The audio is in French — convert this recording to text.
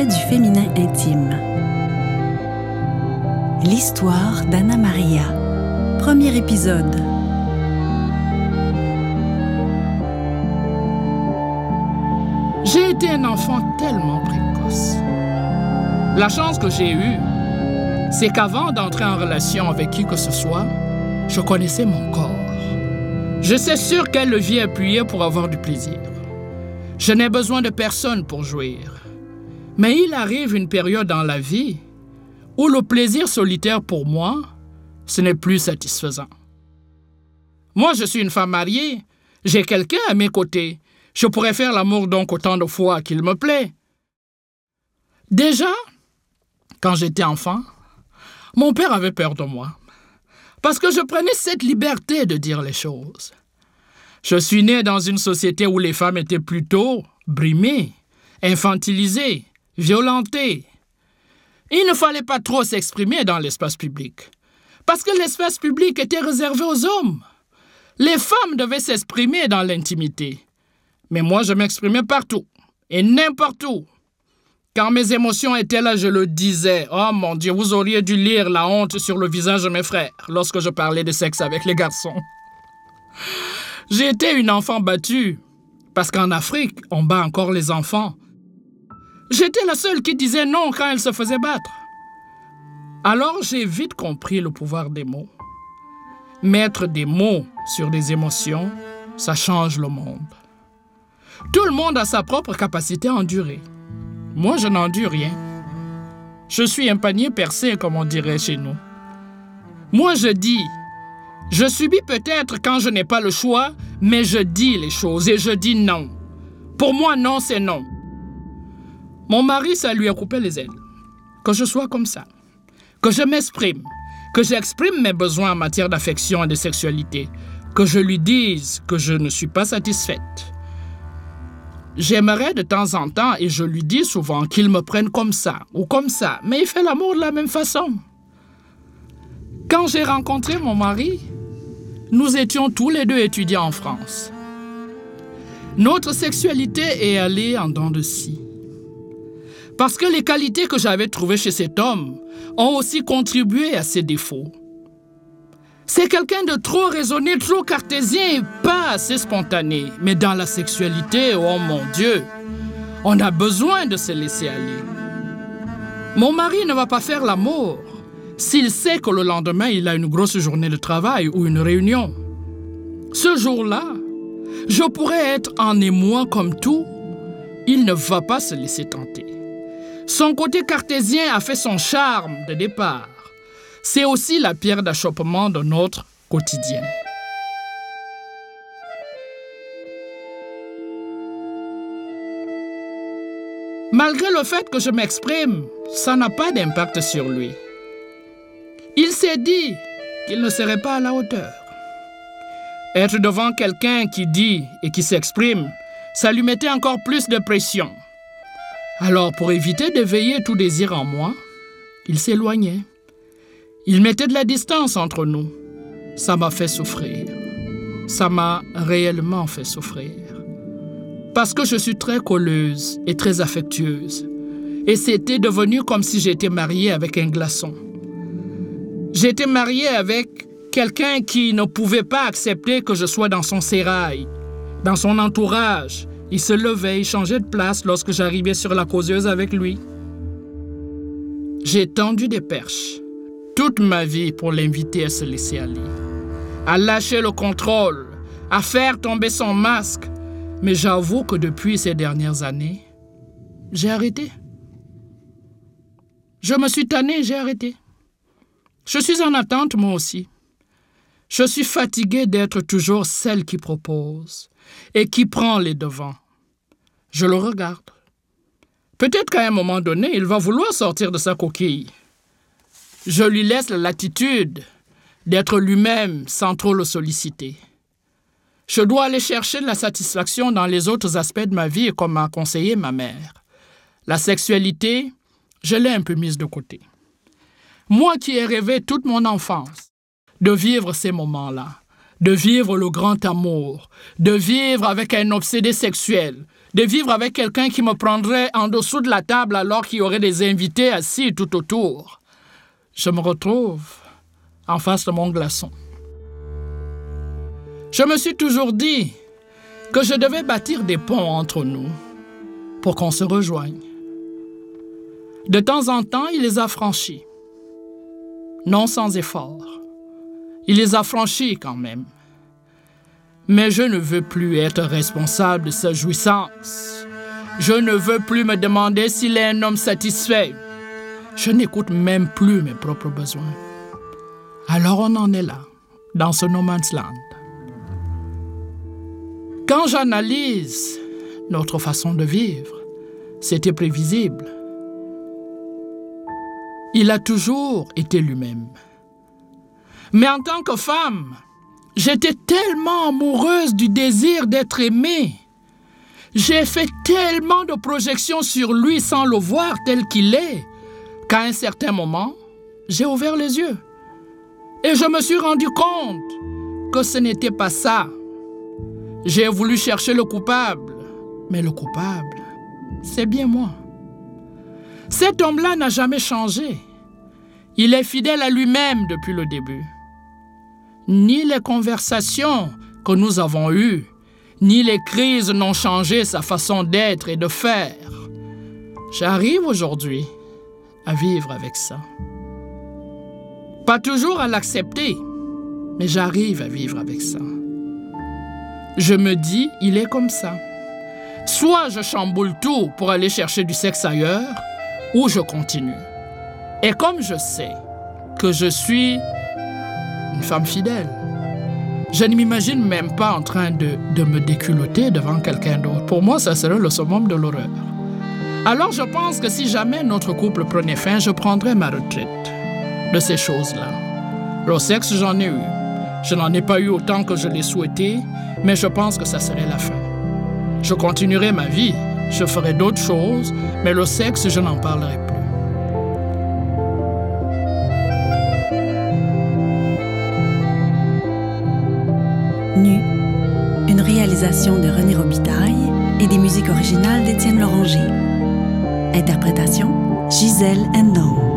Du féminin intime. L'histoire d'Anna Maria. Premier épisode. J'ai été un enfant tellement précoce. La chance que j'ai eue, c'est qu'avant d'entrer en relation avec qui que ce soit, je connaissais mon corps. Je sais sur quel levier appuyer pour avoir du plaisir. Je n'ai besoin de personne pour jouir. Mais il arrive une période dans la vie où le plaisir solitaire pour moi, ce n'est plus satisfaisant. Moi, je suis une femme mariée, j'ai quelqu'un à mes côtés. Je pourrais faire l'amour donc autant de fois qu'il me plaît. Déjà, quand j'étais enfant, mon père avait peur de moi, parce que je prenais cette liberté de dire les choses. Je suis né dans une société où les femmes étaient plutôt brimées, infantilisées, violentées. Il ne fallait pas trop s'exprimer dans l'espace public, parce que l'espace public était réservé aux hommes. Les femmes devaient s'exprimer dans l'intimité. Mais moi, je m'exprimais partout et n'importe où. Quand mes émotions étaient là, je le disais. Oh mon Dieu, vous auriez dû lire la honte sur le visage de mes frères lorsque je parlais de sexe avec les garçons. J'étais une enfant battue, parce qu'en Afrique, on bat encore les enfants. J'étais la seule qui disait non quand elle se faisait battre. Alors j'ai vite compris le pouvoir des mots. Mettre des mots sur des émotions, ça change le monde. Tout le monde a sa propre capacité à endurer. Moi, je n'endure rien. Je suis un panier percé, comme on dirait chez nous. Moi, je dis, je subis peut-être quand je n'ai pas le choix, mais je dis les choses et je dis non. Pour moi, non, c'est non. Mon mari, ça lui a coupé les ailes. Que je sois comme ça. Que je m'exprime. Que j'exprime mes besoins en matière d'affection et de sexualité. Que je lui dise que je ne suis pas satisfaite. J'aimerais de temps en temps, et je lui dis souvent, qu'il me prenne comme ça ou comme ça, mais il fait l'amour de la même façon. Quand j'ai rencontré mon mari, nous étions tous les deux étudiants en France. Notre sexualité est allée en dents de scie. Parce que les qualités que j'avais trouvées chez cet homme ont aussi contribué à ses défauts. C'est quelqu'un de trop raisonné, trop cartésien pas assez spontané. Mais dans la sexualité, oh mon Dieu, on a besoin de se laisser aller. Mon mari ne va pas faire l'amour s'il sait que le lendemain, il a une grosse journée de travail ou une réunion. Ce jour-là, je pourrais être en émoi comme tout. Il ne va pas se laisser tenter. Son côté cartésien a fait son charme de départ. C'est aussi la pierre d'achoppement de notre quotidien. Malgré le fait que je m'exprime, ça n'a pas d'impact sur lui. Il s'est dit qu'il ne serait pas à la hauteur. Être devant quelqu'un qui dit et qui s'exprime, ça lui mettait encore plus de pression. Alors, pour éviter d'éveiller tout désir en moi, il s'éloignait. Il mettait de la distance entre nous. Ça m'a fait souffrir. Ça m'a réellement fait souffrir. Parce que je suis très colleuse et très affectueuse. Et c'était devenu comme si j'étais mariée avec un glaçon. J'étais mariée avec quelqu'un qui ne pouvait pas accepter que je sois dans son sérail, dans son entourage. Il se levait, il changeait de place lorsque j'arrivais sur la causeuse avec lui. J'ai tendu des perches toute ma vie pour l'inviter à se laisser aller, à lâcher le contrôle, à faire tomber son masque. Mais j'avoue que depuis ces dernières années, j'ai arrêté. Je me suis tanné, j'ai arrêté. Je suis en attente, moi aussi. Je suis fatigué d'être toujours celle qui propose et qui prend les devants. Je le regarde. Peut-être qu'à un moment donné, il va vouloir sortir de sa coquille. Je lui laisse la latitude d'être lui-même sans trop le solliciter. Je dois aller chercher de la satisfaction dans les autres aspects de ma vie, comme m'a conseillé ma mère. La sexualité, je l'ai un peu mise de côté. Moi qui ai rêvé toute mon enfance de vivre ces moments-là, de vivre le grand amour, de vivre avec un obsédé sexuel, de vivre avec quelqu'un qui me prendrait en dessous de la table alors qu'il y aurait des invités assis tout autour. Je me retrouve en face de mon glaçon. Je me suis toujours dit que je devais bâtir des ponts entre nous pour qu'on se rejoigne. De temps en temps, il les a franchis. Non sans effort. Il les a franchis quand même. Mais je ne veux plus être responsable de sa jouissance. Je ne veux plus me demander s'il est un homme satisfait. Je n'écoute même plus mes propres besoins. Alors on en est là, dans ce no man's land. Quand j'analyse notre façon de vivre, c'était prévisible. Il a toujours été lui-même. Mais en tant que femme, j'étais tellement amoureuse du désir d'être aimée. J'ai fait tellement de projections sur lui sans le voir tel qu'il est, qu'à un certain moment, j'ai ouvert les yeux. Et je me suis rendu compte que ce n'était pas ça. J'ai voulu chercher le coupable, mais le coupable, c'est bien moi. Cet homme-là n'a jamais changé. Il est fidèle à lui-même depuis le début. Ni les conversations que nous avons eues, ni les crises n'ont changé sa façon d'être et de faire. J'arrive aujourd'hui à vivre avec ça. Pas toujours à l'accepter, mais j'arrive à vivre avec ça. Je me dis, il est comme ça. Soit je chamboule tout pour aller chercher du sexe ailleurs, ou je continue. Et comme je sais que je suis une femme fidèle, je ne m'imagine même pas en train de, de me déculoter devant quelqu'un d'autre. Pour moi, ça serait le summum de l'horreur. Alors je pense que si jamais notre couple prenait fin, je prendrais ma retraite de ces choses-là. Le sexe, j'en ai eu. Je n'en ai pas eu autant que je l'ai souhaité, mais je pense que ça serait la fin. Je continuerai ma vie, je ferai d'autres choses, mais le sexe, je n'en parlerai plus. Une réalisation de René Robitaille et des musiques originales d'Étienne Loranger. Interprétation Gisèle Endon.